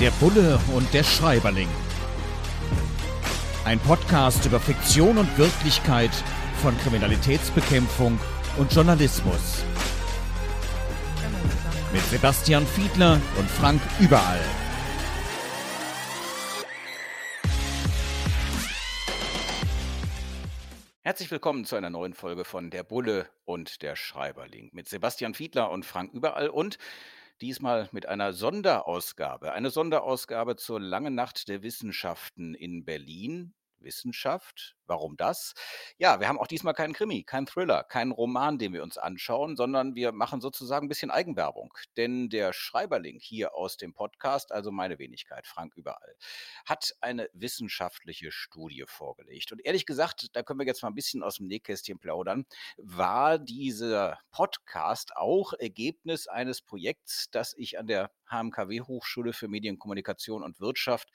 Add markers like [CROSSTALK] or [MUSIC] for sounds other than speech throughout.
Der Bulle und der Schreiberling. Ein Podcast über Fiktion und Wirklichkeit von Kriminalitätsbekämpfung und Journalismus. Mit Sebastian Fiedler und Frank Überall. Herzlich willkommen zu einer neuen Folge von Der Bulle und der Schreiberling mit Sebastian Fiedler und Frank Überall und diesmal mit einer Sonderausgabe. Eine Sonderausgabe zur Langen Nacht der Wissenschaften in Berlin. Wissenschaft. Warum das? Ja, wir haben auch diesmal keinen Krimi, keinen Thriller, keinen Roman, den wir uns anschauen, sondern wir machen sozusagen ein bisschen Eigenwerbung. Denn der Schreiberling hier aus dem Podcast, also meine Wenigkeit, Frank überall, hat eine wissenschaftliche Studie vorgelegt. Und ehrlich gesagt, da können wir jetzt mal ein bisschen aus dem Nähkästchen plaudern, war dieser Podcast auch Ergebnis eines Projekts, das ich an der HMKW Hochschule für Medienkommunikation und Wirtschaft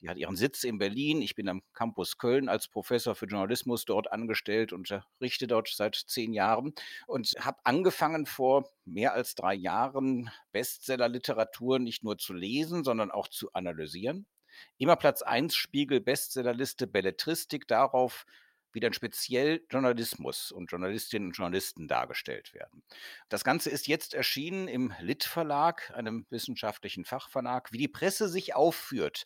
die hat ihren Sitz in Berlin. Ich bin am Campus Köln als Professor für Journalismus dort angestellt und unterrichte dort seit zehn Jahren und habe angefangen vor mehr als drei Jahren Bestsellerliteratur nicht nur zu lesen, sondern auch zu analysieren. Immer Platz 1 Spiegel Bestsellerliste Belletristik darauf, wie dann speziell Journalismus und Journalistinnen und Journalisten dargestellt werden. Das Ganze ist jetzt erschienen im Lit Verlag, einem wissenschaftlichen Fachverlag, wie die Presse sich aufführt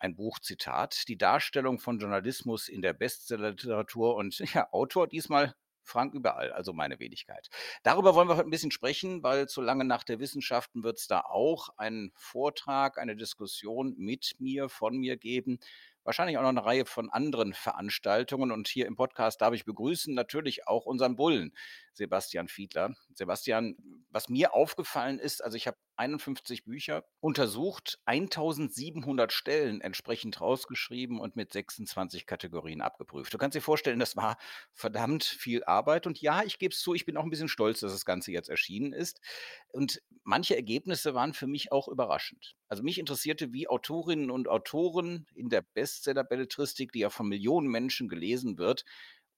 ein Buchzitat, die Darstellung von Journalismus in der Bestsellerliteratur und [LAUGHS] ja, Autor diesmal Frank überall, also meine Wenigkeit. Darüber wollen wir heute ein bisschen sprechen, weil zu lange nach der Wissenschaften wird es da auch einen Vortrag, eine Diskussion mit mir, von mir geben wahrscheinlich auch noch eine Reihe von anderen Veranstaltungen. Und hier im Podcast darf ich begrüßen natürlich auch unseren Bullen, Sebastian Fiedler. Sebastian, was mir aufgefallen ist, also ich habe 51 Bücher untersucht, 1700 Stellen entsprechend rausgeschrieben und mit 26 Kategorien abgeprüft. Du kannst dir vorstellen, das war verdammt viel Arbeit. Und ja, ich gebe es zu, ich bin auch ein bisschen stolz, dass das Ganze jetzt erschienen ist. Und manche Ergebnisse waren für mich auch überraschend. Also mich interessierte, wie Autorinnen und Autoren in der Bestseller-Belletristik, die ja von Millionen Menschen gelesen wird,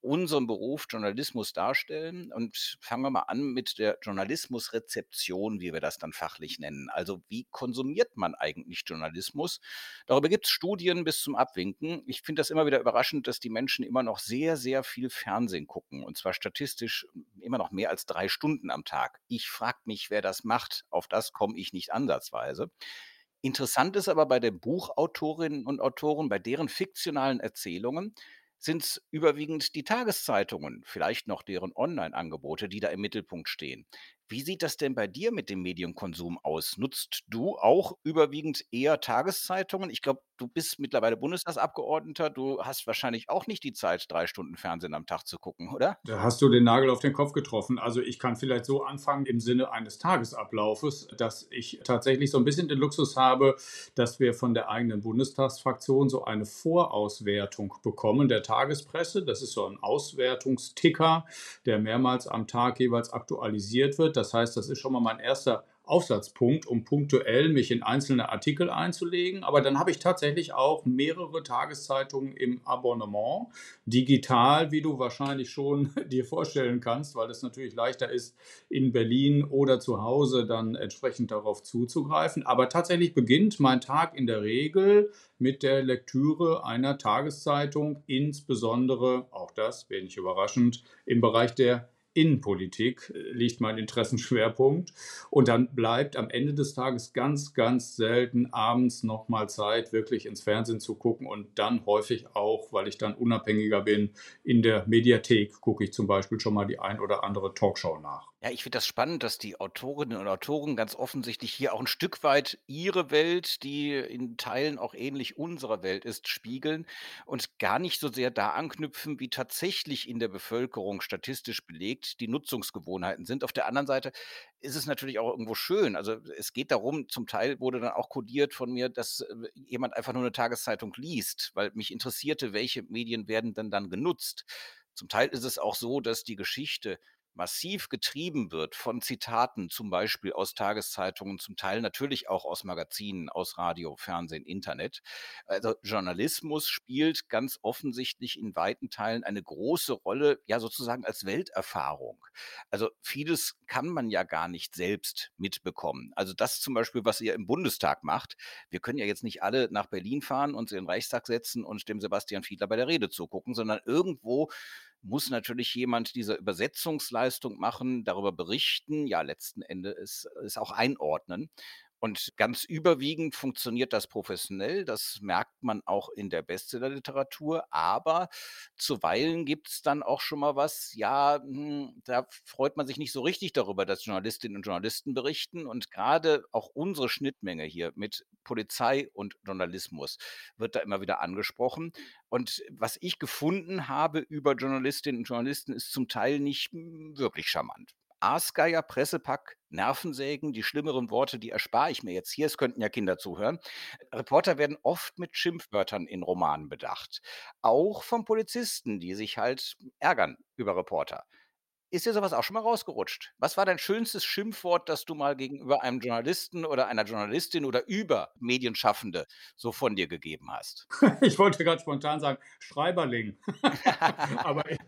unseren Beruf Journalismus darstellen. Und fangen wir mal an mit der Journalismusrezeption, wie wir das dann fachlich nennen. Also wie konsumiert man eigentlich Journalismus? Darüber gibt es Studien bis zum Abwinken. Ich finde das immer wieder überraschend, dass die Menschen immer noch sehr, sehr viel Fernsehen gucken. Und zwar statistisch immer noch mehr als drei Stunden am Tag. Ich frage mich, wer das macht. Auf das komme ich nicht ansatzweise. Interessant ist aber bei den Buchautorinnen und Autoren, bei deren fiktionalen Erzählungen, sind es überwiegend die Tageszeitungen, vielleicht noch deren Online-Angebote, die da im Mittelpunkt stehen. Wie sieht das denn bei dir mit dem Medienkonsum aus? Nutzt du auch überwiegend eher Tageszeitungen? Ich glaube, du bist mittlerweile Bundestagsabgeordneter. Du hast wahrscheinlich auch nicht die Zeit, drei Stunden Fernsehen am Tag zu gucken, oder? Da hast du den Nagel auf den Kopf getroffen. Also ich kann vielleicht so anfangen im Sinne eines Tagesablaufes, dass ich tatsächlich so ein bisschen den Luxus habe, dass wir von der eigenen Bundestagsfraktion so eine Vorauswertung bekommen der Tagespresse. Das ist so ein Auswertungsticker, der mehrmals am Tag jeweils aktualisiert wird. Das heißt, das ist schon mal mein erster Aufsatzpunkt, um punktuell mich in einzelne Artikel einzulegen. Aber dann habe ich tatsächlich auch mehrere Tageszeitungen im Abonnement, digital, wie du wahrscheinlich schon [LAUGHS] dir vorstellen kannst, weil es natürlich leichter ist, in Berlin oder zu Hause dann entsprechend darauf zuzugreifen. Aber tatsächlich beginnt mein Tag in der Regel mit der Lektüre einer Tageszeitung, insbesondere, auch das, wenig überraschend, im Bereich der Innenpolitik äh, liegt mein Interessenschwerpunkt. Und dann bleibt am Ende des Tages ganz, ganz selten abends nochmal Zeit, wirklich ins Fernsehen zu gucken und dann häufig auch, weil ich dann unabhängiger bin, in der Mediathek gucke ich zum Beispiel schon mal die ein oder andere Talkshow nach. Ja, ich finde das spannend, dass die Autorinnen und Autoren ganz offensichtlich hier auch ein Stück weit ihre Welt, die in Teilen auch ähnlich unserer Welt ist, spiegeln und gar nicht so sehr da anknüpfen, wie tatsächlich in der Bevölkerung statistisch belegt die Nutzungsgewohnheiten sind. Auf der anderen Seite ist es natürlich auch irgendwo schön. Also es geht darum, zum Teil wurde dann auch kodiert von mir, dass äh, jemand einfach nur eine Tageszeitung liest, weil mich interessierte, welche Medien werden denn dann genutzt. Zum Teil ist es auch so, dass die Geschichte massiv getrieben wird von Zitaten, zum Beispiel aus Tageszeitungen, zum Teil natürlich auch aus Magazinen, aus Radio, Fernsehen, Internet. Also Journalismus spielt ganz offensichtlich in weiten Teilen eine große Rolle, ja sozusagen als Welterfahrung. Also vieles kann man ja gar nicht selbst mitbekommen. Also das zum Beispiel, was ihr im Bundestag macht. Wir können ja jetzt nicht alle nach Berlin fahren, uns in den Reichstag setzen und dem Sebastian Fiedler bei der Rede zugucken, sondern irgendwo muss natürlich jemand diese Übersetzungsleistung machen, darüber berichten, ja, letzten Endes es auch einordnen. Und ganz überwiegend funktioniert das professionell. Das merkt man auch in der Bestsellerliteratur. Aber zuweilen gibt es dann auch schon mal was, ja, hm, da freut man sich nicht so richtig darüber, dass Journalistinnen und Journalisten berichten. Und gerade auch unsere Schnittmenge hier mit Polizei und Journalismus wird da immer wieder angesprochen. Und was ich gefunden habe über Journalistinnen und Journalisten ist zum Teil nicht hm, wirklich charmant. Aasgeier, Pressepack, Nervensägen, die schlimmeren Worte, die erspare ich mir jetzt hier. Es könnten ja Kinder zuhören. Reporter werden oft mit Schimpfwörtern in Romanen bedacht. Auch von Polizisten, die sich halt ärgern über Reporter. Ist dir sowas auch schon mal rausgerutscht? Was war dein schönstes Schimpfwort, das du mal gegenüber einem Journalisten oder einer Journalistin oder über Medienschaffende so von dir gegeben hast? [LAUGHS] Ich wollte gerade spontan sagen, Schreiberling. [LAUGHS] aber, ich,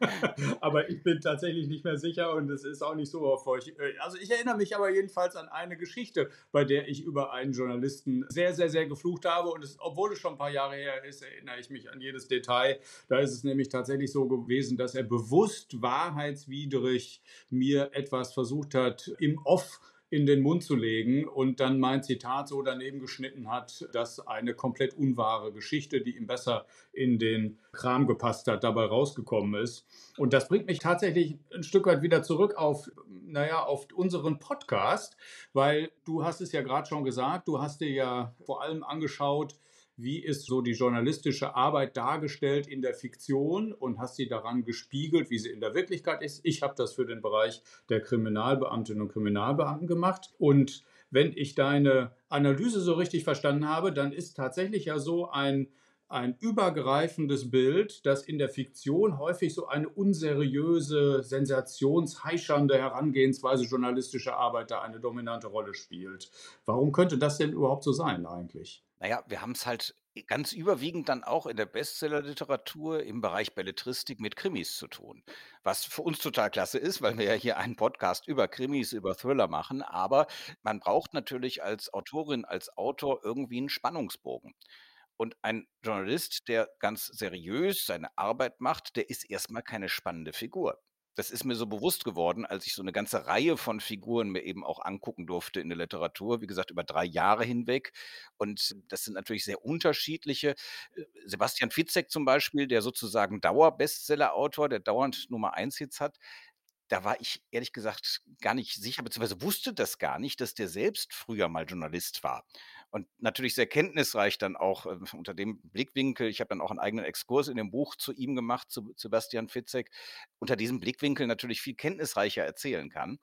[LAUGHS] aber ich bin tatsächlich nicht mehr sicher und es ist auch nicht so erfolgreich. Also ich erinnere mich aber jedenfalls an eine Geschichte, bei der ich über einen Journalisten sehr, sehr, sehr geflucht habe. Und es, obwohl es schon ein paar Jahre her ist, erinnere ich mich an jedes Detail. Da ist es nämlich tatsächlich so gewesen, dass er bewusst Wahrheits rechtswidrig mir etwas versucht hat, im Off in den Mund zu legen und dann mein Zitat so daneben geschnitten hat, dass eine komplett unwahre Geschichte, die ihm besser in den Kram gepasst hat, dabei rausgekommen ist. Und das bringt mich tatsächlich ein Stück weit wieder zurück auf, naja, auf unseren Podcast, weil du hast es ja gerade schon gesagt, du hast dir ja vor allem angeschaut, wie ist so die journalistische Arbeit dargestellt in der Fiktion und hast sie daran gespiegelt, wie sie in der Wirklichkeit ist. Ich habe das für den Bereich der Kriminalbeamtinnen und Kriminalbeamten gemacht und wenn ich deine Analyse so richtig verstanden habe, dann ist tatsächlich ja so ein ein übergreifendes Bild, das in der Fiktion häufig so eine unseriöse, sensationsheischernde Herangehensweise journalistischer Arbeit da eine dominante Rolle spielt. Warum könnte das denn überhaupt so sein eigentlich? Naja, wir haben es halt ganz überwiegend dann auch in der Bestsellerliteratur im Bereich Belletristik mit Krimis zu tun. Was für uns total klasse ist, weil wir ja hier einen Podcast über Krimis, über Thriller machen. Aber man braucht natürlich als Autorin, als Autor irgendwie einen Spannungsbogen. Und ein Journalist, der ganz seriös seine Arbeit macht, der ist erstmal keine spannende Figur. Das ist mir so bewusst geworden, als ich so eine ganze Reihe von Figuren mir eben auch angucken durfte in der Literatur, wie gesagt, über drei Jahre hinweg. Und das sind natürlich sehr unterschiedliche. Äh, Sebastian Fitzek zum Beispiel, der sozusagen Dauerbestseller-Autor, der dauernd Nummer eins Hits hat, da war ich ehrlich gesagt gar nicht sicher, beziehungsweise wusste das gar nicht, dass der selbst früher mal Journalist war. Und natürlich sehr kenntnisreich dann auch äh, unter dem Blickwinkel. Ich habe dann auch einen eigenen Exkurs in dem Buch zu ihm gemacht, zu Sebastian Fitzek, unter diesem Blickwinkel natürlich viel kenntnisreicher erzählen kann.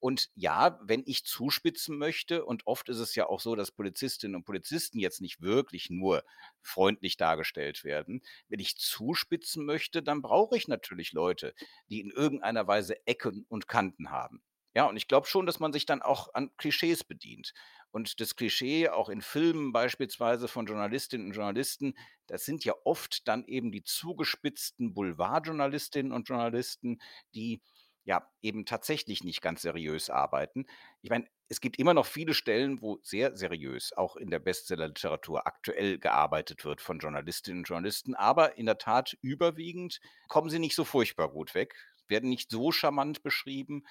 Und ja, wenn ich zuspitzen möchte, und oft ist es ja auch so, dass Polizistinnen und Polizisten jetzt nicht wirklich nur freundlich dargestellt werden, wenn ich zuspitzen möchte, dann brauche ich natürlich Leute, die in irgendeiner Weise Ecken und Kanten haben. Ja, und ich glaube schon, dass man sich dann auch an Klischees bedient. Und das Klischee, auch in Filmen beispielsweise von Journalistinnen und Journalisten, das sind ja oft dann eben die zugespitzten Boulevardjournalistinnen und Journalisten, die ja eben tatsächlich nicht ganz seriös arbeiten. Ich meine, es gibt immer noch viele Stellen, wo sehr seriös auch in der Bestsellerliteratur aktuell gearbeitet wird von Journalistinnen und Journalisten, aber in der Tat überwiegend kommen sie nicht so furchtbar gut weg, werden nicht so charmant beschrieben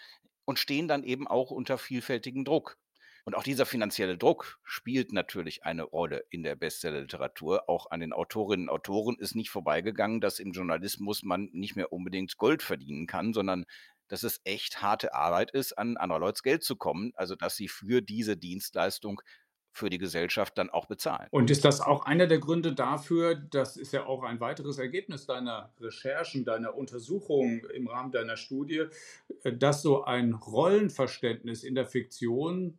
und stehen dann eben auch unter vielfältigem Druck. Und auch dieser finanzielle Druck spielt natürlich eine Rolle in der Bestsellerliteratur. Auch an den Autorinnen und Autoren ist nicht vorbeigegangen, dass im Journalismus man nicht mehr unbedingt Gold verdienen kann, sondern dass es echt harte Arbeit ist, an anderer Leute Geld zu kommen. Also dass sie für diese Dienstleistung für die Gesellschaft dann auch bezahlen. Und ist das auch einer der Gründe dafür, das ist ja auch ein weiteres Ergebnis deiner Recherchen, deiner Untersuchungen im Rahmen deiner Studie, äh, dass so ein Rollenverständnis in der Fiktion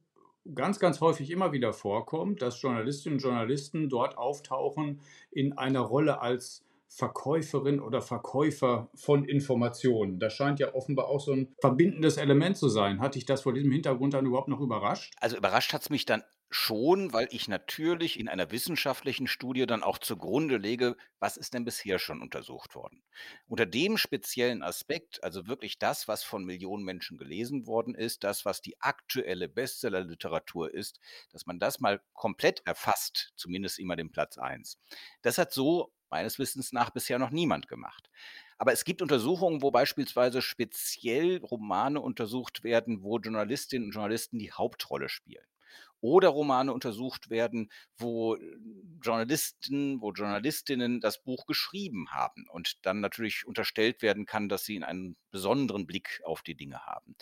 ganz, ganz häufig immer wieder vorkommt, dass Journalistinnen und Journalisten dort auftauchen in einer Rolle als Verkäuferin oder Verkäufer von Informationen. Das scheint ja offenbar auch so ein verbindendes Element zu sein. Hat dich das vor diesem Hintergrund dann überhaupt noch überrascht? Also überrascht hat es mich dann Schon, weil ich natürlich in einer wissenschaftlichen Studie dann auch zugrunde lege, was ist denn bisher schon untersucht worden? Unter dem speziellen Aspekt, also wirklich das, was von Millionen Menschen gelesen worden ist, das, was die aktuelle Bestsellerliteratur ist, dass man das mal komplett erfasst, zumindest immer den Platz 1. Das hat so meines Wissens nach bisher noch niemand gemacht. Aber es gibt Untersuchungen, wo beispielsweise speziell Romane untersucht werden, wo Journalistinnen und Journalisten die Hauptrolle spielen oder Romane untersucht werden, wo äh, Journalisten, wo Journalistinnen das Buch geschrieben haben und dann natürlich unterstellt werden kann, dass sie einen besonderen Blick auf die Dinge haben.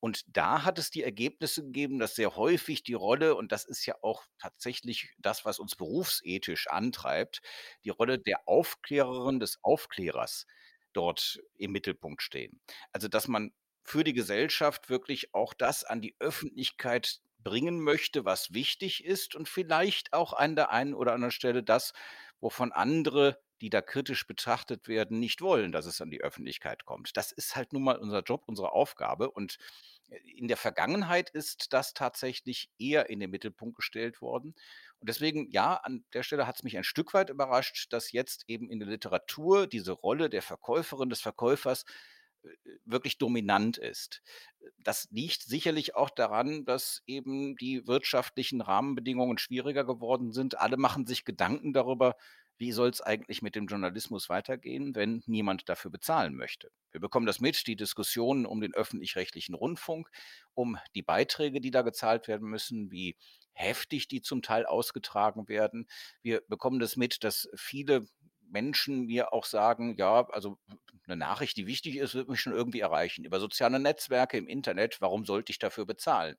Und da hat es die Ergebnisse gegeben, dass sehr häufig die Rolle, und das ist ja auch tatsächlich das, was uns berufsethisch antreibt, die Rolle der Aufklärerin des Aufklärers dort im Mittelpunkt stehen. Also dass man für die Gesellschaft wirklich auch das an die Öffentlichkeit bringen möchte, was wichtig ist und vielleicht auch an der einen oder anderen Stelle das, wovon andere, die da kritisch betrachtet werden, nicht wollen, dass es an die Öffentlichkeit kommt. Das ist halt nun mal unser Job, unsere Aufgabe. Und äh, in der Vergangenheit ist das tatsächlich eher in den Mittelpunkt gestellt worden. Und deswegen, ja, an der Stelle hat es mich ein Stück weit überrascht, dass jetzt eben in der Literatur diese Rolle der Verkäuferin, des Verkäufers wirklich dominant ist. Das liegt sicherlich auch daran, dass eben die wirtschaftlichen Rahmenbedingungen schwieriger geworden sind. Alle machen sich Gedanken darüber, wie soll es eigentlich mit dem Journalismus weitergehen, wenn niemand dafür bezahlen möchte. Wir bekommen das mit, die Diskussionen um den öffentlich-rechtlichen Rundfunk, um die Beiträge, die da gezahlt werden müssen, wie heftig die zum Teil ausgetragen werden. Wir bekommen das mit, dass viele Menschen mir auch sagen, ja, also eine Nachricht, die wichtig ist, wird mich schon irgendwie erreichen. Über soziale Netzwerke im Internet, warum sollte ich dafür bezahlen?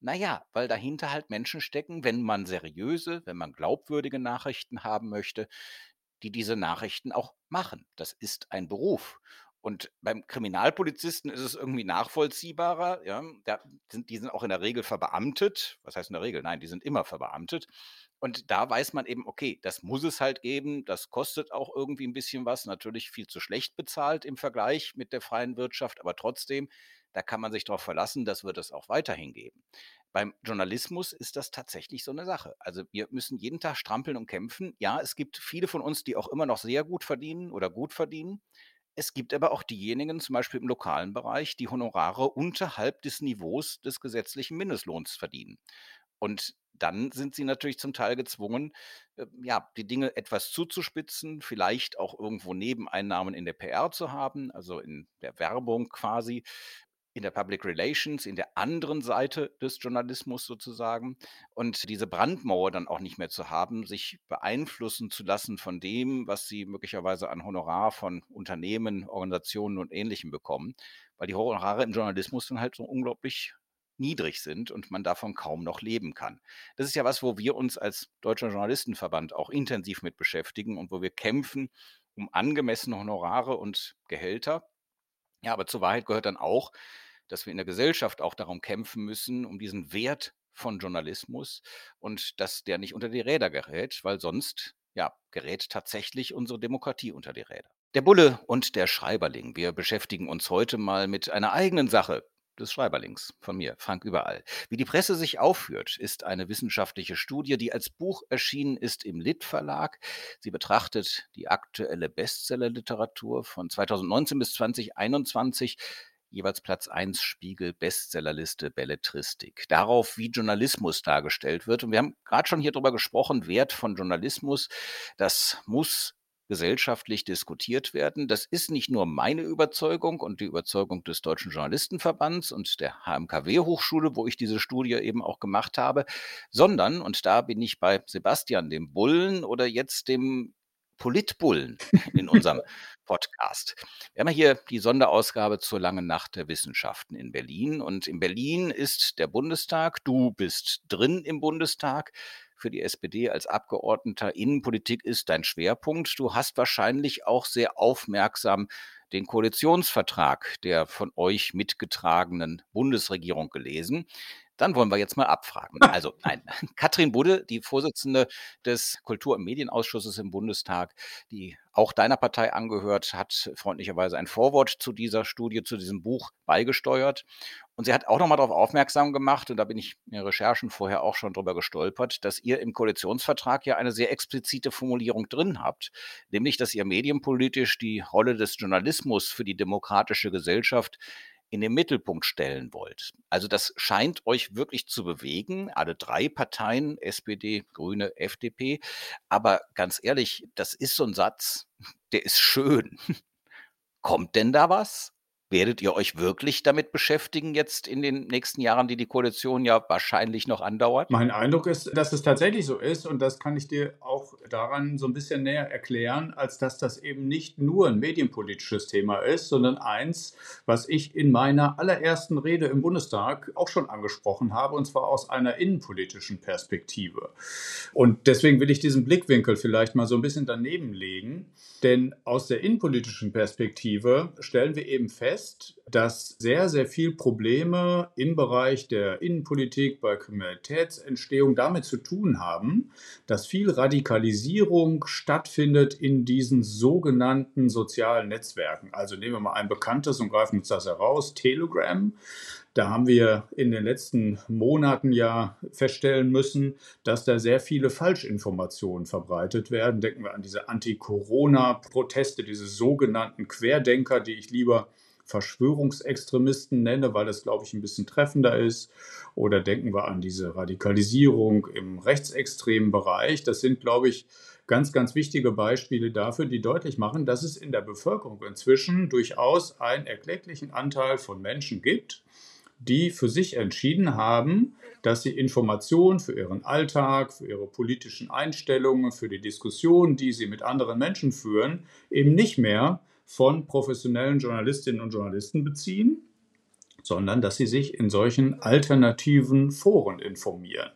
Naja, weil dahinter halt Menschen stecken, wenn man seriöse, wenn man glaubwürdige Nachrichten haben möchte, die diese Nachrichten auch machen. Das ist ein Beruf. Und beim Kriminalpolizisten ist es irgendwie nachvollziehbarer. Ja, da sind, die sind auch in der Regel verbeamtet. Was heißt in der Regel? Nein, die sind immer verbeamtet. Und da weiß man eben, okay, das muss es halt geben, das kostet auch irgendwie ein bisschen was, natürlich viel zu schlecht bezahlt im Vergleich mit der freien Wirtschaft, aber trotzdem, da kann man sich darauf verlassen, das wird es auch weiterhin geben. Beim Journalismus ist das tatsächlich so eine Sache. Also wir müssen jeden Tag strampeln und kämpfen. Ja, es gibt viele von uns, die auch immer noch sehr gut verdienen oder gut verdienen. Es gibt aber auch diejenigen, zum Beispiel im lokalen Bereich, die Honorare unterhalb des Niveaus des gesetzlichen Mindestlohns verdienen. Und dann sind sie natürlich zum Teil gezwungen, äh, ja, die Dinge etwas zuzuspitzen, vielleicht auch irgendwo Nebeneinnahmen in der PR zu haben, also in der Werbung quasi, in der Public Relations, in der anderen Seite des Journalismus sozusagen und diese Brandmauer dann auch nicht mehr zu haben, sich beeinflussen zu lassen von dem, was sie möglicherweise an Honorar von Unternehmen, Organisationen und Ähnlichem bekommen, weil die Honorare im Journalismus dann halt so unglaublich niedrig sind und man davon kaum noch leben kann. Das ist ja was, wo wir uns als Deutscher Journalistenverband auch intensiv mit beschäftigen und wo wir kämpfen um angemessene Honorare und Gehälter. Ja, aber zur Wahrheit gehört dann auch, dass wir in der Gesellschaft auch darum kämpfen müssen, um diesen Wert von Journalismus und dass der nicht unter die Räder gerät, weil sonst ja, gerät tatsächlich unsere Demokratie unter die Räder. Der Bulle und der Schreiberling. Wir beschäftigen uns heute mal mit einer eigenen Sache, des Schreiberlings von mir, Frank Überall. Wie die Presse sich aufführt, ist eine wissenschaftliche Studie, die als Buch erschienen ist im Lit Verlag. Sie betrachtet die aktuelle Bestsellerliteratur von 2019 bis 2021 jeweils Platz 1 Spiegel Bestsellerliste Belletristik. Darauf, wie Journalismus dargestellt wird. Und wir haben gerade schon hier drüber gesprochen, Wert von Journalismus. Das muss gesellschaftlich diskutiert werden. Das ist nicht nur meine Überzeugung und die Überzeugung des Deutschen Journalistenverbands und der HMKW-Hochschule, wo ich diese Studie eben auch gemacht habe, sondern, und da bin ich bei Sebastian, dem Bullen oder jetzt dem Politbullen in unserem Podcast. Wir haben ja hier die Sonderausgabe zur langen Nacht der Wissenschaften in Berlin. Und in Berlin ist der Bundestag. Du bist drin im Bundestag für die SPD als Abgeordneter Innenpolitik ist dein Schwerpunkt. Du hast wahrscheinlich auch sehr aufmerksam den Koalitionsvertrag der von euch mitgetragenen Bundesregierung gelesen. Dann wollen wir jetzt mal abfragen. [LAUGHS] Also nein, [LAUGHS] Katrin Budde, die Vorsitzende des Kultur- und Medienausschusses im Bundestag, die auch deiner Partei angehört, hat freundlicherweise ein Vorwort zu dieser Studie, zu diesem Buch beigesteuert. Und sie hat auch nochmal darauf aufmerksam gemacht, und da bin ich in Recherchen vorher auch schon drüber gestolpert, dass ihr im Koalitionsvertrag ja eine sehr explizite Formulierung drin habt, nämlich, dass ihr medienpolitisch die Rolle des Journalismus für die demokratische Gesellschaft in den Mittelpunkt stellen wollt. Also das scheint euch wirklich zu bewegen, alle drei Parteien, SPD, Grüne, FDP. Aber ganz ehrlich, das ist so ein Satz, der ist schön. [LAUGHS] Kommt denn da was? Werdet ihr euch wirklich damit beschäftigen jetzt in den nächsten Jahren, die die Koalition ja wahrscheinlich noch andauert? Mein Eindruck ist, dass es tatsächlich so ist und das kann ich dir auch daran so ein bisschen näher erklären, als dass das eben nicht nur ein medienpolitisches Thema ist, sondern eins, was ich in meiner allerersten Rede im Bundestag auch schon angesprochen habe, und zwar aus einer innenpolitischen Perspektive. Und deswegen will ich diesen Blickwinkel vielleicht mal so ein bisschen daneben legen, denn aus der innenpolitischen Perspektive stellen wir eben fest, fest, dass sehr, sehr viel Probleme im Bereich der Innenpolitik bei Kriminalitätsentstehung damit zu tun haben, dass viel Radikalisierung stattfindet in diesen sogenannten sozialen Netzwerken. Also nehmen wir mal ein bekanntes und greifen uns das heraus, Telegram. Da haben wir in den letzten Monaten ja feststellen müssen, dass da sehr viele Falschinformationen verbreitet werden. Denken wir an diese Anti-Corona-Proteste, diese sogenannten Querdenker, die ich lieber Verschwörungsextremisten nenne, weil das, glaube ich, ein bisschen treffender ist. Oder denken wir an diese Radikalisierung im rechtsextremen Bereich. Das sind, glaube ich, ganz, ganz wichtige Beispiele dafür, die deutlich machen, dass es in der Bevölkerung inzwischen durchaus einen erklecklichen Anteil von Menschen gibt, die für sich entschieden haben, dass sie Informationen für ihren Alltag, für ihre politischen Einstellungen, für die Diskussionen, die sie mit anderen Menschen führen, eben nicht mehr von professionellen Journalistinnen und Journalisten beziehen, sondern dass sie sich in solchen alternativen Foren informieren.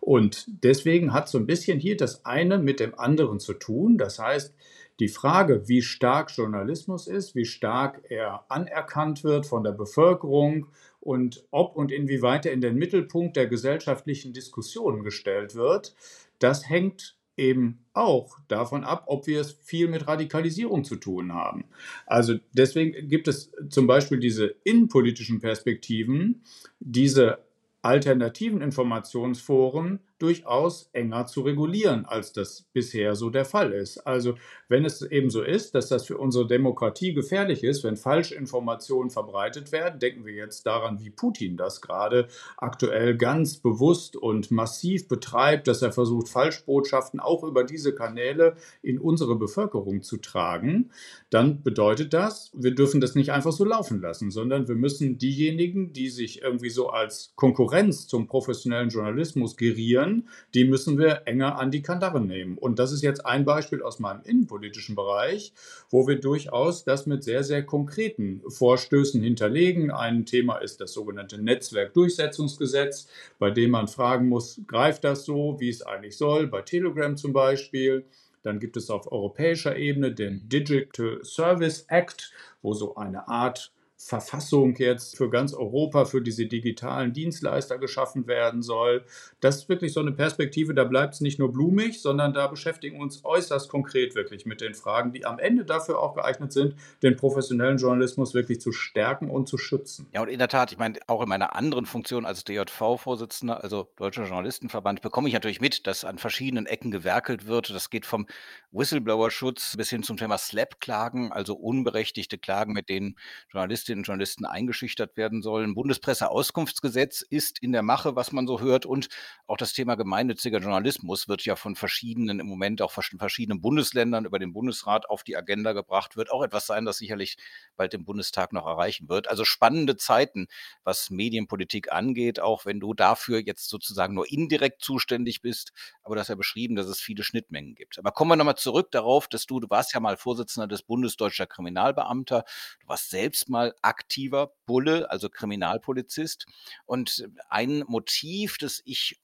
Und deswegen hat so ein bisschen hier das eine mit dem anderen zu tun. Das heißt, die Frage, wie stark Journalismus ist, wie stark er anerkannt wird von der Bevölkerung und ob und inwieweit er in den Mittelpunkt der gesellschaftlichen Diskussion gestellt wird, das hängt eben auch davon ab, ob wir es viel mit Radikalisierung zu tun haben. Also deswegen gibt es zum Beispiel diese innenpolitischen Perspektiven, diese alternativen Informationsforen durchaus enger zu regulieren, als das bisher so der Fall ist. Also wenn es eben so ist, dass das für unsere Demokratie gefährlich ist, wenn Falschinformationen verbreitet werden, denken wir jetzt daran, wie Putin das gerade aktuell ganz bewusst und massiv betreibt, dass er versucht, Falschbotschaften auch über diese Kanäle in unsere Bevölkerung zu tragen, dann bedeutet das, wir dürfen das nicht einfach so laufen lassen, sondern wir müssen diejenigen, die sich irgendwie so als Konkurrenz zum professionellen Journalismus gerieren, können, die müssen wir enger an die Kandare nehmen. Und das ist jetzt ein Beispiel aus meinem innenpolitischen Bereich, wo wir durchaus das mit sehr, sehr konkreten Vorstößen hinterlegen. Ein Thema ist das sogenannte Netzwerkdurchsetzungsgesetz, bei dem man fragen muss, greift das so, wie es eigentlich soll, bei Telegram zum Beispiel. Dann gibt es auf europäischer Ebene den Digital Service Act, wo so eine Art Verfassung jetzt für ganz Europa, für diese digitalen Dienstleister geschaffen werden soll. Das ist wirklich so eine Perspektive, da bleibt es nicht nur blumig, sondern da beschäftigen wir uns äußerst konkret wirklich mit den Fragen, die am Ende dafür auch geeignet sind, den professionellen Journalismus wirklich zu stärken und zu schützen. Ja, und in der Tat, ich meine, auch in meiner anderen Funktion als DJV-Vorsitzender, also Deutscher Journalistenverband, bekomme ich natürlich mit, dass an verschiedenen Ecken gewerkelt wird. Das geht vom Whistleblower-Schutz bis hin zum Thema Slap-Klagen, also unberechtigte Klagen, mit denen Journalistinnen Journalistinnen und Journalisten eingeschüchtert werden sollen. Bundespresseauskunftsgesetz ist in der Mache, was man so hört. Und auch das Thema gemeinnütziger Journalismus wird ja von verschiedenen, im Moment auch von verschiedenen Bundesländern über den Bundesrat auf die Agenda gebracht. Wird auch etwas sein, das sicherlich bald den Bundestag noch erreichen wird. Also spannende Zeiten, was Medienpolitik angeht, auch wenn du dafür jetzt sozusagen nur indirekt zuständig bist. Aber du hast ja beschrieben, dass es viele Schnittmengen gibt. Aber kommen wir nochmal zurück darauf, dass du, du warst ja mal Vorsitzender des Bundesdeutscher Kriminalbeamter. Du warst selbst mal aktiver Bulle, also Kriminalpolizist. Und ein Motiv, das ich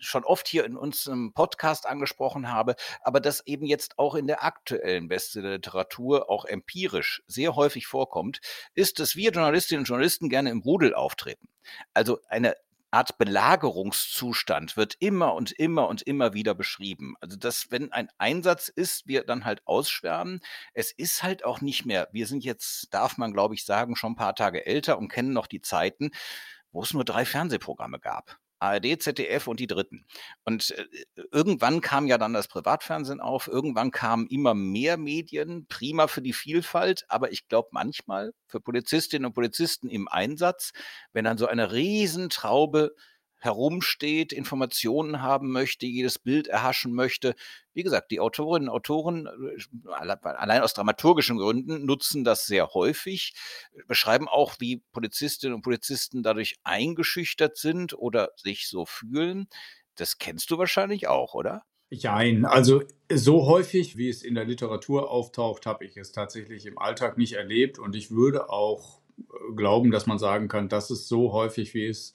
schon oft hier in unserem Podcast angesprochen habe, aber das eben jetzt auch in der aktuellen Literatur auch empirisch sehr häufig vorkommt, ist, dass wir Journalistinnen und Journalisten gerne im Rudel auftreten. Also eine Art Belagerungszustand wird immer und immer und immer wieder beschrieben. Also, dass wenn ein Einsatz ist, wir dann halt ausschwärmen. Es ist halt auch nicht mehr wir sind jetzt, darf man glaube ich sagen, schon ein paar Tage älter und kennen noch die Zeiten, wo es nur drei Fernsehprogramme gab. ARD, ZDF und die Dritten. Und äh, irgendwann kam ja dann das Privatfernsehen auf, irgendwann kamen immer mehr Medien, prima für die Vielfalt, aber ich glaube manchmal für Polizistinnen und Polizisten im Einsatz, wenn dann so eine Riesentraube herumsteht, Informationen haben möchte, jedes Bild erhaschen möchte. Wie gesagt, die Autorinnen und Autoren, äh, allein aus dramaturgischen Gründen, nutzen das sehr häufig, beschreiben auch, wie Polizistinnen und Polizisten dadurch eingeschüchtert sind oder sich so fühlen. Das kennst du wahrscheinlich auch, oder? Jein, also so häufig, wie es in der Literatur auftaucht, habe ich es tatsächlich im Alltag nicht erlebt und ich würde auch äh, glauben, dass man sagen kann, dass es so häufig, wie es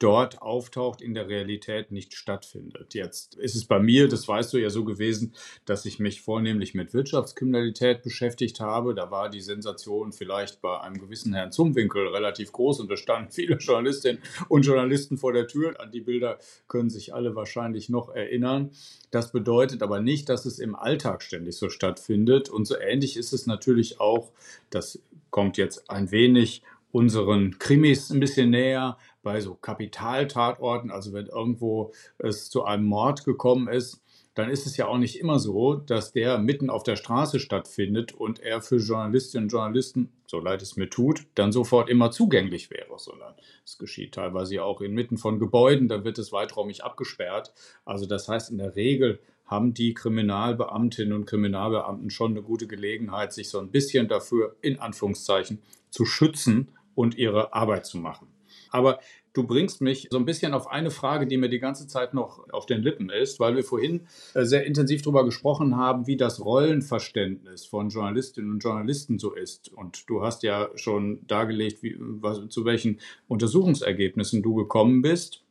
dort auftaucht, in der Realität nicht stattfindet. Jetzt ist es bei mir, das weißt du ja so gewesen, dass ich mich vornehmlich mit Wirtschaftskriminalität beschäftigt habe. Da war die Sensation vielleicht bei einem gewissen Herrn Zumwinkel relativ groß und da standen [LAUGHS] viele Journalistinnen und Journalisten vor der Tür. An die Bilder können sich alle wahrscheinlich noch erinnern. Das bedeutet aber nicht, dass es im Alltag ständig so stattfindet. Und so ähnlich ist es natürlich auch, das kommt jetzt ein wenig unseren Krimis ein bisschen näher, bei so Kapitaltatorten, also wenn irgendwo es zu einem Mord gekommen ist, dann ist es ja auch nicht immer so, dass der mitten auf der Straße stattfindet und er für Journalistinnen und Journalisten, so leid es mir tut, dann sofort immer zugänglich wäre, sondern es geschieht teilweise auch inmitten von Gebäuden, da wird es weiträumig abgesperrt. Also das heißt, in der Regel haben die Kriminalbeamtinnen und Kriminalbeamten schon eine gute Gelegenheit, sich so ein bisschen dafür in Anführungszeichen zu schützen und ihre Arbeit zu machen. Aber du bringst mich so ein bisschen auf eine Frage, die mir die ganze Zeit noch auf den Lippen ist, weil wir vorhin äh, sehr intensiv darüber gesprochen haben, wie das Rollenverständnis von Journalistinnen und Journalisten so ist. Und du hast ja schon dargelegt, wie, was, zu welchen Untersuchungsergebnissen du gekommen bist.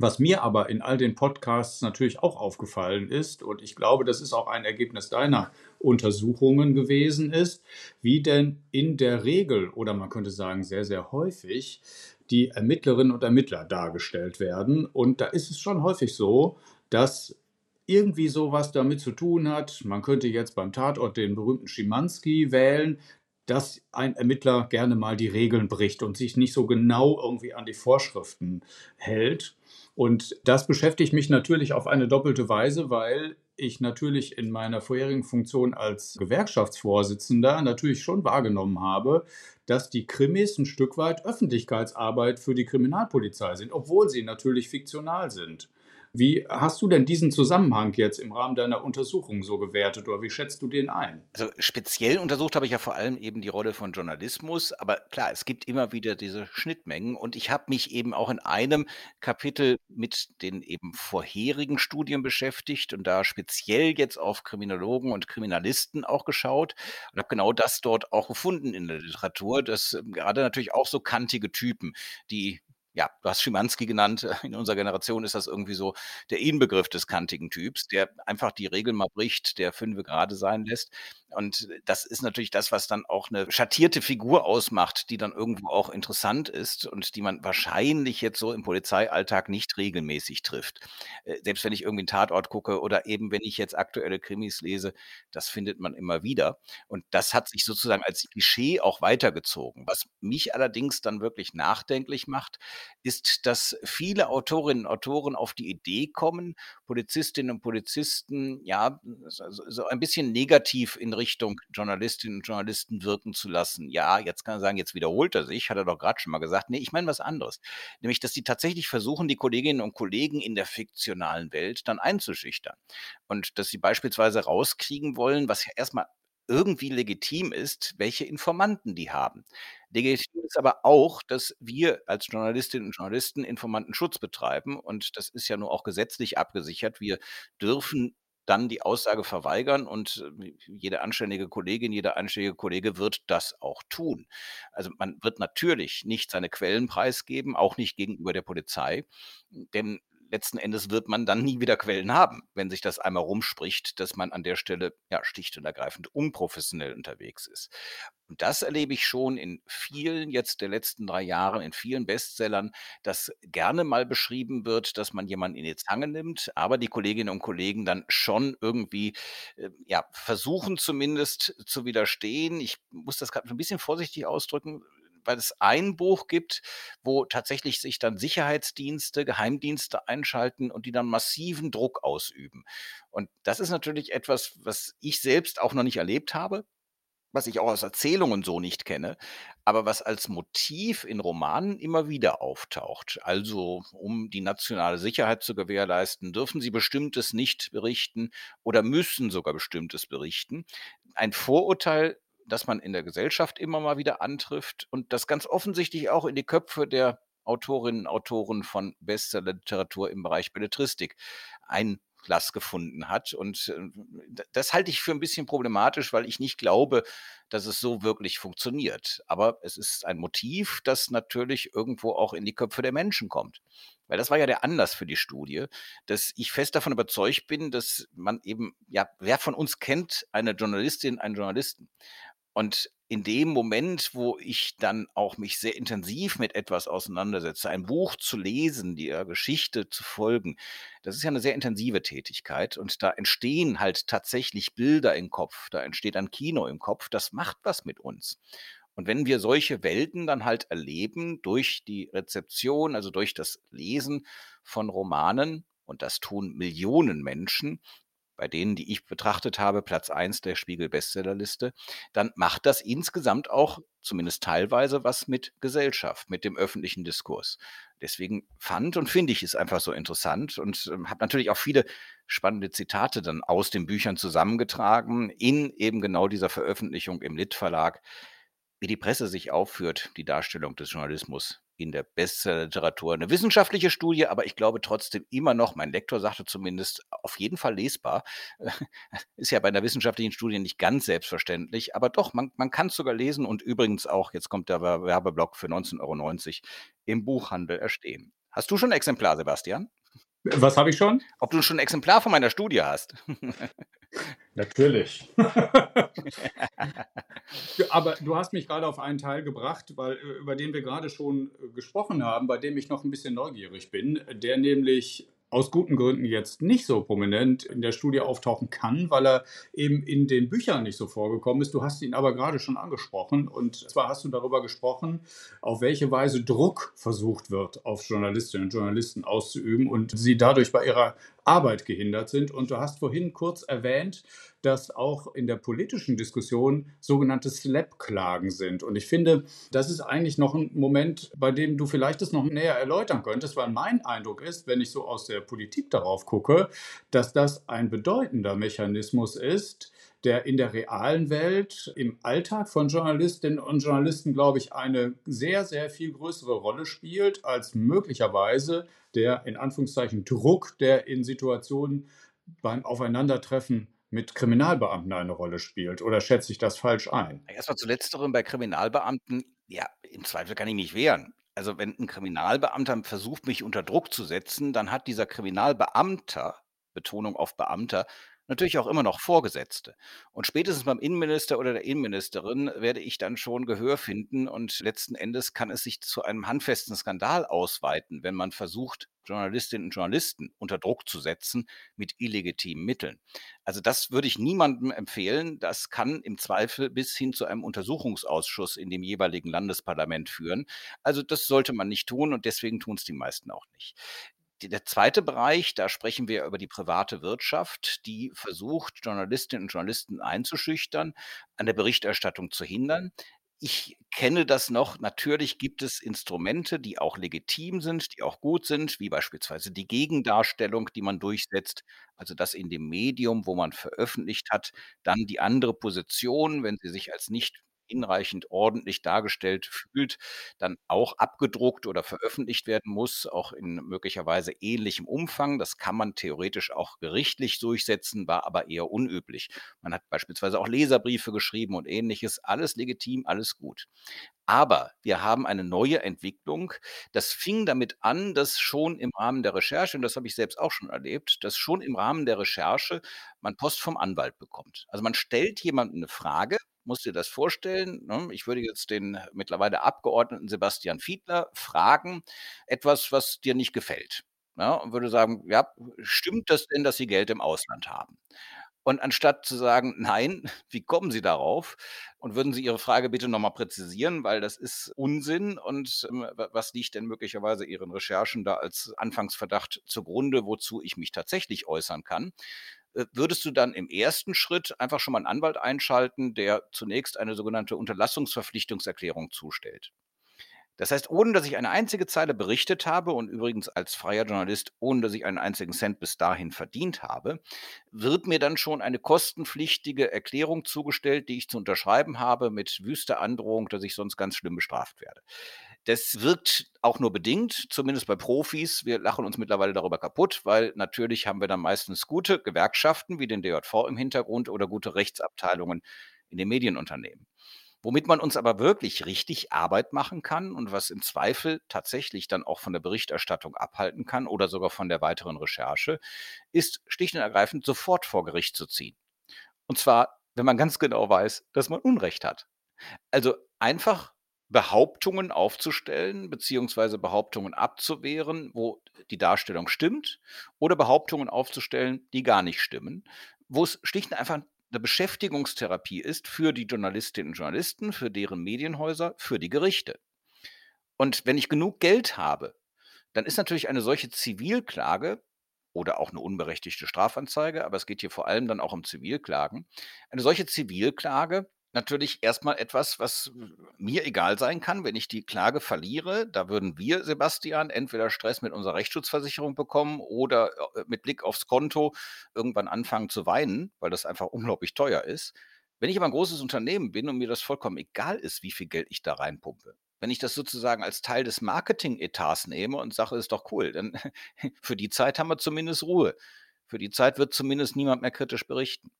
Was mir aber in all den Podcasts natürlich auch aufgefallen ist, und ich glaube, das ist auch ein Ergebnis deiner Untersuchungen gewesen, ist, wie denn in der Regel oder man könnte sagen sehr, sehr häufig die Ermittlerinnen und Ermittler dargestellt werden. Und da ist es schon häufig so, dass irgendwie sowas damit zu tun hat. Man könnte jetzt beim Tatort den berühmten Schimanski wählen, dass ein Ermittler gerne mal die Regeln bricht und sich nicht so genau irgendwie an die Vorschriften hält. Und das beschäftigt mich natürlich auf eine doppelte Weise, weil ich natürlich in meiner vorherigen Funktion als Gewerkschaftsvorsitzender natürlich schon wahrgenommen habe, dass die Krimis ein Stück weit Öffentlichkeitsarbeit für die Kriminalpolizei sind, obwohl sie natürlich fiktional sind. Wie hast du denn diesen Zusammenhang jetzt im Rahmen deiner Untersuchung so gewertet oder wie schätzt du den ein? Also speziell untersucht habe ich ja vor allem eben die Rolle von Journalismus, aber klar, es gibt immer wieder diese Schnittmengen und ich habe mich eben auch in einem Kapitel mit den eben vorherigen Studien beschäftigt und da speziell jetzt auf Kriminologen und Kriminalisten auch geschaut und habe genau das dort auch gefunden in der Literatur, dass ähm, gerade natürlich auch so kantige Typen, die ja, du hast Schimanski genannt. In unserer Generation ist das irgendwie so der Inbegriff des kantigen Typs, der einfach die Regeln mal bricht, der fünfe gerade sein lässt. Und das ist natürlich das, was dann auch eine schattierte Figur ausmacht, die dann irgendwo auch interessant ist und die man wahrscheinlich jetzt so im Polizeialltag nicht regelmäßig trifft. Äh, selbst wenn ich irgendwie einen Tatort gucke oder eben wenn ich jetzt aktuelle Krimis lese, das findet man immer wieder. Und das hat sich sozusagen als Klischee auch weitergezogen. Was mich allerdings dann wirklich nachdenklich macht, ist, dass viele Autorinnen und Autoren auf die Idee kommen, Polizistinnen und Polizisten ja so ein bisschen negativ in Richtung Journalistinnen und Journalisten wirken zu lassen. Ja, jetzt kann er sagen, jetzt wiederholt er sich, hat er doch gerade schon mal gesagt. Nee, ich meine was anderes. Nämlich, dass sie tatsächlich versuchen, die Kolleginnen und Kollegen in der fiktionalen Welt dann einzuschüchtern. Und dass sie beispielsweise rauskriegen wollen, was ja erstmal irgendwie legitim ist, welche Informanten die haben. Legitim ist aber auch, dass wir als Journalistinnen und Journalisten Informantenschutz betreiben und das ist ja nur auch gesetzlich abgesichert. Wir dürfen dann die Aussage verweigern und äh, jede anständige Kollegin, jeder anständige Kollege wird das auch tun. Also man wird natürlich nicht seine Quellen preisgeben, auch nicht gegenüber der Polizei, denn letzten Endes wird man dann nie wieder Quellen haben, wenn sich das einmal rumspricht, dass man an der Stelle, ja, schlicht und ergreifend unprofessionell unterwegs ist. Und das erlebe ich schon in vielen jetzt der letzten 3 Jahren, in vielen Bestsellern, dass gerne mal beschrieben wird, dass man jemanden in die Zange nimmt, aber die Kolleginnen und Kollegen dann schon irgendwie, äh, ja, versuchen zumindest zu widerstehen. Ich muss das grad 'n bisschen vorsichtig ausdrücken, weil es ein Buch gibt, wo tatsächlich sich dann Sicherheitsdienste, Geheimdienste einschalten und die dann massiven Druck ausüben. Und das ist natürlich etwas, was ich selbst auch noch nicht erlebt habe, was ich auch aus Erzählungen so nicht kenne, aber was als Motiv in Romanen immer wieder auftaucht. Also, um die nationale Sicherheit zu gewährleisten, dürfen sie Bestimmtes nicht berichten oder müssen sogar Bestimmtes berichten. Ein Vorurteil, das man in der Gesellschaft immer mal wieder antrifft und das ganz offensichtlich auch in die Köpfe der Autorinnen, Autoren von Bestsellerliteratur im Bereich Belletristik Einlass gefunden hat. Und, äh, das halte ich für 'n bisschen problematisch, weil ich nicht glaube, dass es so wirklich funktioniert. Aber es ist ein Motiv, das natürlich irgendwo auch in die Köpfe der Menschen kommt. Weil das war ja der Anlass für die Studie, dass ich fest davon überzeugt bin, dass man eben ja, wer von uns kennt eine Journalistin, einen Journalisten? Und in dem Moment, wo ich dann auch mich sehr intensiv mit etwas auseinandersetze, ein Buch zu lesen, der Geschichte zu folgen, das ist ja 'ne sehr intensive Tätigkeit und da entstehen halt tatsächlich Bilder im Kopf, da entsteht ein Kino im Kopf, das macht was mit uns. Und wenn wir solche Welten dann halt erleben durch die Rezeption, also durch das Lesen von Romanen, und das tun Millionen Menschen, bei denen, die ich betrachtet habe, Platz 1 der Spiegel-Bestsellerliste, dann macht das insgesamt auch, zumindest teilweise, was mit Gesellschaft, mit dem öffentlichen Diskurs. Deswegen fand und finde ich es einfach so interessant und, ähm, habe natürlich auch viele spannende Zitate dann aus den Büchern zusammengetragen in eben genau dieser Veröffentlichung im Litt-Verlag, wie die Presse sich aufführt, die Darstellung des Journalismus in der Bestsellerliteratur. 'Ne wissenschaftliche Studie, aber ich glaube trotzdem immer noch mein Lektor sagte zumindest: „Auf jeden Fall lesbar.“ [LAUGHS] Ist ja bei 'ner wissenschaftlichen Studie nicht ganz selbstverständlich, aber doch, man man kann's sogar lesen und übrigens auch, jetzt kommt der Wer Werbeblock, für 19,90 € im Buchhandel erstehen. Hast du schon 'n Exemplar, Sebastian? Was habe ich schon? Ob du schon 'n Exemplar von meiner Studie hast? [LAUGHS] Natürlich. Aber du hast mich grade auf einen Teil gebracht, weil ü über den wir grade schon, äh, gesprochen haben, bei dem ich noch 'n bisschen neugierig bin, der nämlich aus guten Gründen jetzt nicht so prominent in der Studie auftauchen kann, weil er eben in den Büchern nicht so vorgekommen ist. Du hast ihn aber grade schon angesprochen, und zwar hast du darüber gesprochen, auf welche Weise Druck versucht wird, auf Journalistinnen und Journalisten auszuüben und sie dadurch bei ihrer Arbeit gehindert sind. Und du hast vorhin kurz erwähnt, dass auch in der politischen Diskussion sogenannte Slap-Klagen sind. Und ich finde, das ist eigentlich noch 'n Moment, bei dem du vielleicht das noch näher erläutern könntest, weil mein Eindruck ist, wenn ich so aus der Politik darauf gucke, dass das ein bedeutender Mechanismus ist, der in der realen Welt, im Alltag von Journalistinnen und Journalisten, glaube ich, eine sehr, sehr viel größere Rolle spielt als möglicherweise der in Anführungszeichen Druck, der in Situationen beim Aufeinandertreffen mit Kriminalbeamten eine Rolle spielt. Oder schätze ich das falsch ein? Erst mal zu Letzterem bei Kriminalbeamten, ja, im Zweifel kann ich mich wehren. Also, wenn 'n Kriminalbeamter versucht, mich unter Druck zu setzen, dann hat dieser Kriminalbeamter, Betonung auf Beamter, natürlich auch immer noch Vorgesetzte. Und spätestens beim Innenminister oder der Innenministerin werde ich dann schon Gehör finden und letzten Endes kann es sich zu einem handfesten Skandal ausweiten, wenn man versucht, Journalistinnen und Journalisten unter Druck zu setzen mit illegitimen Mitteln. Also, das würde ich niemandem empfehlen. Das kann im Zweifel bis hin zu einem Untersuchungsausschuss in dem jeweiligen Landesparlament führen. Also, das sollte man nicht tun und deswegen tun's die meisten auch nicht. Der 2. Bereich, da sprechen wir über die private Wirtschaft, die versucht, Journalistinnen und Journalisten einzuschüchtern, an der Berichterstattung zu hindern. Ich kenne das noch. Natürlich gibt es Instrumente, die auch legitim sind, die auch gut sind, wie beispielsweise die Gegendarstellung, die man durchsetzt. Also, dass in dem Medium, wo man veröffentlicht hat, dann die andere Position, wenn sie sich als nicht hinreichend ordentlich dargestellt fühlt, dann auch abgedruckt oder veröffentlicht werden muss, auch in möglicherweise ähnlichem Umfang. Das kann man theoretisch auch gerichtlich durchsetzen, war aber eher unüblich. Man hat beispielsweise auch Leserbriefe geschrieben und ähnliches. Alles legitim, alles gut. Aber wir haben eine neue Entwicklung. Das fing damit an, dass schon im Rahmen der Recherche, und das habe ich selbst auch schon erlebt, dass schon im Rahmen der Recherche man Post vom Anwalt bekommt. Also man stellt jemandem eine Frage, musst dir das vorstellen. Ne? Ich würde jetzt den mittlerweile Abgeordneten Sebastian Fiedler fragen, etwas, was dir nicht gefällt. Ja, und würde sagen, ja, stimmt das denn, dass Sie Geld im Ausland haben? Und anstatt zu sagen: „Nein, [LAUGHS] wie kommen Sie darauf? Und würden Sie Ihre Frage bitte noch mal präzisieren, weil das ist Unsinn und, ähm, was liegt denn möglicherweise Ihren Recherchen da als Anfangsverdacht zugrunde, wozu ich mich tatsächlich äußern kann?“ Äh, würdest du dann im ersten Schritt einfach schon mal einen Anwalt einschalten, der zunächst eine sogenannte Unterlassungsverpflichtungserklärung zustellt. Das heißt, ohne dass ich eine einzige Zeile berichtet habe und übrigens als freier Journalist, ohne dass ich einen einzigen Cent bis dahin verdient habe, wird mir dann schon eine kostenpflichtige Erklärung zugestellt, die ich zu unterschreiben habe mit wüster Androhung, dass ich sonst ganz schlimm bestraft werde. Das wirkt auch nur bedingt, zumindest bei Profis. Wir lachen uns mittlerweile darüber kaputt, weil natürlich haben wir dann meistens gute Gewerkschaften wie den DJV im Hintergrund oder gute Rechtsabteilungen in den Medienunternehmen. Womit man uns aber wirklich richtig Arbeit machen kann und was im Zweifel tatsächlich dann auch von der Berichterstattung abhalten kann oder sogar von der weiteren Recherche, ist schlicht und ergreifend sofort vor Gericht zu ziehen. Und zwar, wenn man ganz genau weiß, dass man Unrecht hat. Also einfach Behauptungen aufzustellen, beziehungsweise Behauptungen abzuwehren, wo die Darstellung stimmt, oder Behauptungen aufzustellen, die gar nicht stimmen, wo es schlicht und einfach eine Beschäftigungstherapie ist für die Journalistinnen und Journalisten, für deren Medienhäuser, für die Gerichte. Und wenn ich genug Geld habe, dann ist natürlich eine solche Zivilklage oder auch eine unberechtigte Strafanzeige, aber es geht hier vor allem dann auch um Zivilklagen. Eine solche Zivilklage natürlich erstmal etwas, was mir egal sein kann, wenn ich die Klage verliere. Da würden wir, Sebastian, entweder Stress mit unserer Rechtsschutzversicherung bekommen oder äh, mit Blick aufs Konto irgendwann anfangen zu weinen, weil das einfach unglaublich teuer ist. Wenn ich aber ein großes Unternehmen bin und mir das vollkommen egal ist, wie viel Geld ich da reinpumpe, wenn ich das sozusagen als Teil des Marketing-Etats nehme und sage, ist doch cool, dann [LAUGHS] für die Zeit haben wir zumindest Ruhe. Für die Zeit wird zumindest niemand mehr kritisch berichten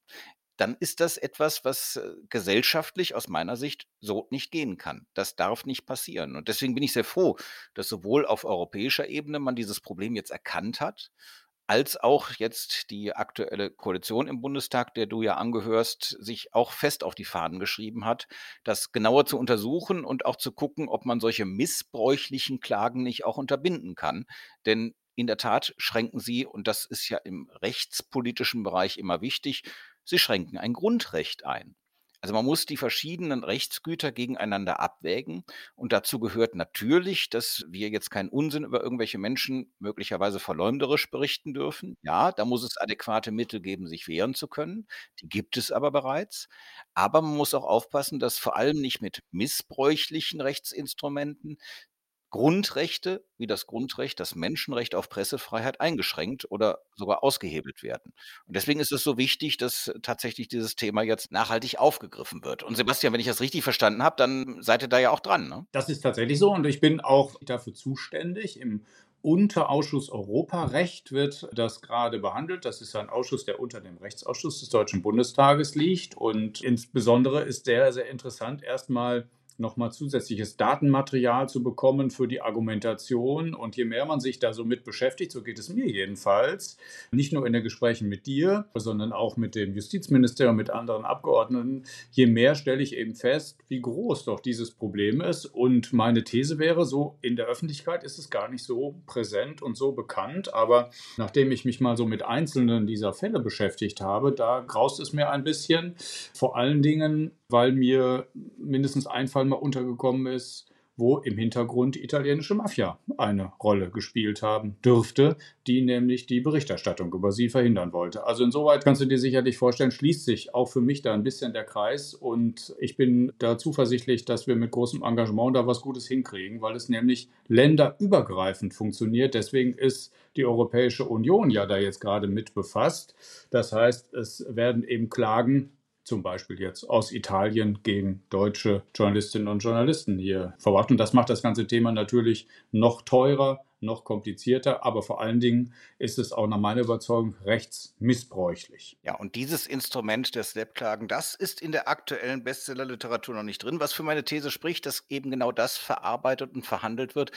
dann ist das etwas, was äh, gesellschaftlich aus meiner Sicht so nicht gehen kann. Das darf nicht passieren. Und deswegen bin ich sehr froh, dass sowohl auf europäischer Ebene man dieses Problem jetzt erkannt hat, als auch jetzt die aktuelle Koalition im Bundestag, der du ja angehörst, sich auch fest auf die Fahnen geschrieben hat, das genauer zu untersuchen und auch zu gucken, ob man solche missbräuchlichen Klagen nicht auch unterbinden kann. Denn in der Tat schränken sie, und das ist ja im rechtspolitischen Bereich immer wichtig, Sie schränken ein Grundrecht ein. Also man muss die verschiedenen Rechtsgüter gegeneinander abwägen. Und dazu gehört natürlich, dass wir jetzt keinen Unsinn über irgendwelche Menschen möglicherweise verleumderisch berichten dürfen. Ja, da muss es adäquate Mittel geben, sich wehren zu können. Die gibt es aber bereits. Aber man muss auch aufpassen, dass vor allem nicht mit missbräuchlichen Rechtsinstrumenten Grundrechte wie das Grundrecht, das Menschenrecht auf Pressefreiheit eingeschränkt oder sogar ausgehebelt werden. Und deswegen ist es so wichtig, dass tatsächlich dieses Thema jetzt nachhaltig aufgegriffen wird. Und Sebastian, wenn ich das richtig verstanden habe, dann seid ihr da ja auch dran. Ne? Das ist tatsächlich so und ich bin auch dafür zuständig. Im Unterausschuss Europarecht wird das gerade behandelt. Das ist ein Ausschuss, der unter dem Rechtsausschuss des Deutschen Bundestages liegt. Und insbesondere ist sehr, sehr interessant, erstmal nochmal zusätzliches Datenmaterial zu bekommen für die Argumentation. Und je mehr man sich da so mit beschäftigt, so geht es mir jedenfalls, nicht nur in den Gesprächen mit dir, sondern auch mit dem Justizministerium, mit anderen Abgeordneten, je mehr stelle ich eben fest, wie groß doch dieses Problem ist. Und meine These wäre so, in der Öffentlichkeit ist es gar nicht so präsent und so bekannt. Aber nachdem ich mich mal so mit einzelnen dieser Fälle beschäftigt habe, da graust es mir ein bisschen. Vor allen Dingen, weil mir mindestens ein Fall mal untergekommen ist, wo im Hintergrund italienische Mafia eine Rolle gespielt haben dürfte, die nämlich die Berichterstattung über sie verhindern wollte. Also insoweit kannst du dir sicherlich vorstellen, schließt sich auch für mich da ein bisschen der Kreis und ich bin da zuversichtlich, dass wir mit großem Engagement da was Gutes hinkriegen, weil es nämlich länderübergreifend funktioniert. Deswegen ist die Europäische Union ja da jetzt gerade mit befasst. Das heißt, es werden eben Klagen zum Beispiel jetzt aus Italien gegen deutsche Journalistinnen und Journalisten hier verbracht. Und das macht das ganze Thema natürlich noch teurer, noch komplizierter, aber vor allen Dingen ist es auch nach meiner Überzeugung rechtsmissbräuchlich. Ja, und dieses Instrument der Snap-Klagen, das ist in der aktuellen Bestsellerliteratur noch nicht drin, was für meine These spricht, dass eben genau das verarbeitet und verhandelt wird,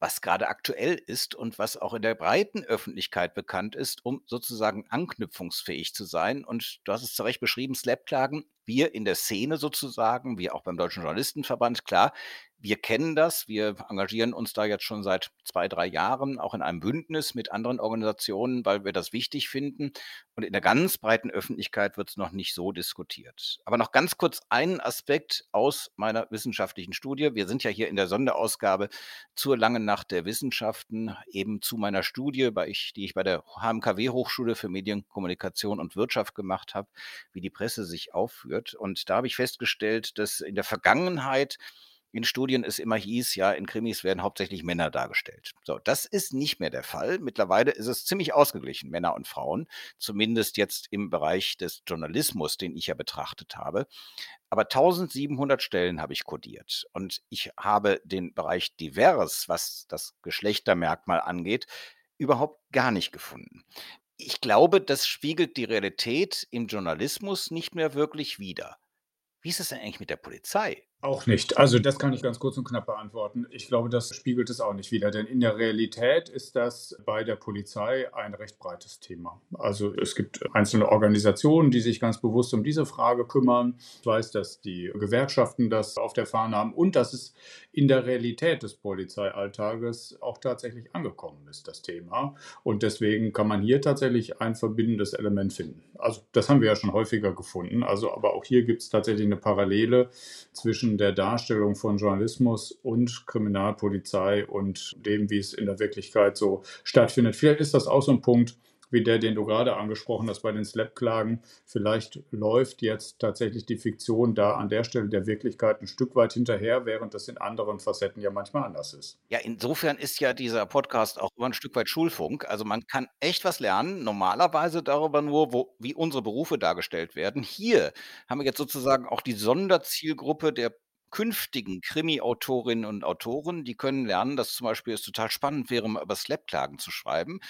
was gerade aktuell ist und was auch in der breiten Öffentlichkeit bekannt ist, um sozusagen anknüpfungsfähig zu sein. Und du hast es zu Recht beschrieben, Slap-Klagen, wir in der Szene sozusagen, wie auch beim Deutschen Journalistenverband, klar, wir kennen das, wir engagieren uns da jetzt schon seit zwei, drei Jahren, auch in einem Bündnis mit anderen Organisationen, weil wir das wichtig finden. Und in der ganz breiten Öffentlichkeit wird es noch nicht so diskutiert. Aber noch ganz kurz einen Aspekt aus meiner wissenschaftlichen Studie. Wir sind ja hier in der Sonderausgabe zur langen Nacht der Wissenschaften, eben zu meiner Studie, die ich bei der HMKW Hochschule für Medien, Kommunikation und Wirtschaft gemacht habe, wie die Presse sich aufführt. Und da habe ich festgestellt, dass in der Vergangenheit in Studien es immer hieß, ja, in Krimis werden hauptsächlich Männer dargestellt. So, das ist nicht mehr der Fall. Mittlerweile ist es ziemlich ausgeglichen, Männer und Frauen, zumindest jetzt im Bereich des Journalismus, den ich ja betrachtet habe. Aber 1700 Stellen habe ich kodiert und ich habe den Bereich divers, was das Geschlechtermerkmal angeht, überhaupt gar nicht gefunden. Ich glaube, das spiegelt die Realität im Journalismus nicht mehr wirklich wider. Wie ist es denn eigentlich mit der Polizei? Auch nicht. Also das kann ich ganz kurz und knapp beantworten. Ich glaube, das spiegelt es auch nicht wieder, denn in der Realität ist das bei der Polizei ein recht breites Thema. Also es gibt einzelne Organisationen, die sich ganz bewusst um diese Frage kümmern. Ich weiß, dass die Gewerkschaften das auf der Fahne haben und dass es in der Realität des Polizeialltages auch tatsächlich angekommen ist, das Thema. Und deswegen kann man hier tatsächlich ein verbindendes Element finden. Also das haben wir ja schon häufiger gefunden. Also aber auch hier gibt es tatsächlich eine Parallele zwischen zwischen der Darstellung von Journalismus und Kriminalpolizei und dem, wie es in der Wirklichkeit so stattfindet. Vielleicht ist das auch so ein Punkt, wie der, den du gerade angesprochen hast bei den Slap-Klagen. Vielleicht läuft jetzt tatsächlich die Fiktion da an der Stelle der Wirklichkeit ein Stück weit hinterher, während das in anderen Facetten ja manchmal anders ist. Ja, insofern ist ja dieser Podcast auch immer ein Stück weit Schulfunk. Also man kann echt was lernen, normalerweise darüber nur, wo, wie unsere Berufe dargestellt werden. Hier haben wir jetzt sozusagen auch die Sonderzielgruppe der künftigen Krimi-Autorinnen und Autoren, die können lernen, dass zum Beispiel es total spannend wäre, mal über Slap-Klagen zu schreiben.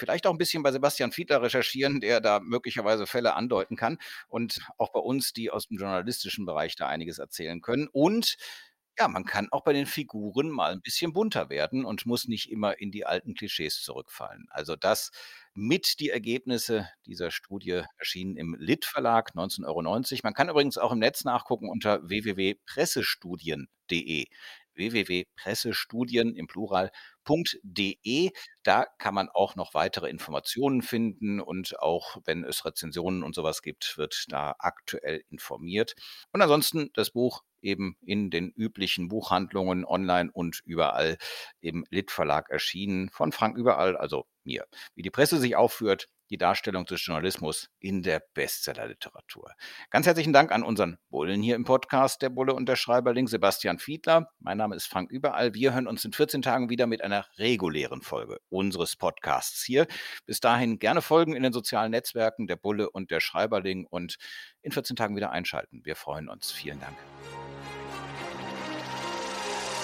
Vielleicht auch ein bisschen bei Sebastian Fiedler recherchieren, der da möglicherweise Fälle andeuten kann. Und auch bei uns, die aus dem journalistischen Bereich da einiges erzählen können. Und ja, man kann auch bei den Figuren mal ein bisschen bunter werden und muss nicht immer in die alten Klischees zurückfallen. Also das mit die Ergebnisse dieser Studie erschienen im Lit Verlag 19,90 Euro. Man kann übrigens auch im Netz nachgucken unter www.pressestudien.de www.pressestudien im Plural.de. Da kann man auch noch weitere Informationen finden und auch wenn es Rezensionen und sowas gibt, wird da aktuell informiert. Und ansonsten das Buch eben in den üblichen Buchhandlungen online und überall im Lit Verlag erschienen von Frank überall, also mir. Wie die Presse sich aufführt, die Darstellung des Journalismus in der Bestsellerliteratur. Ganz herzlichen Dank an unseren Bullen hier im Podcast, der Bulle und der Schreiberling Sebastian Fiedler. Mein Name ist Frank Überall. Wir hören uns in 14 Tagen wieder mit einer regulären Folge unseres Podcasts hier. Bis dahin gerne folgen in den sozialen Netzwerken der Bulle und der Schreiberling und in 14 Tagen wieder einschalten. Wir freuen uns. Vielen Dank.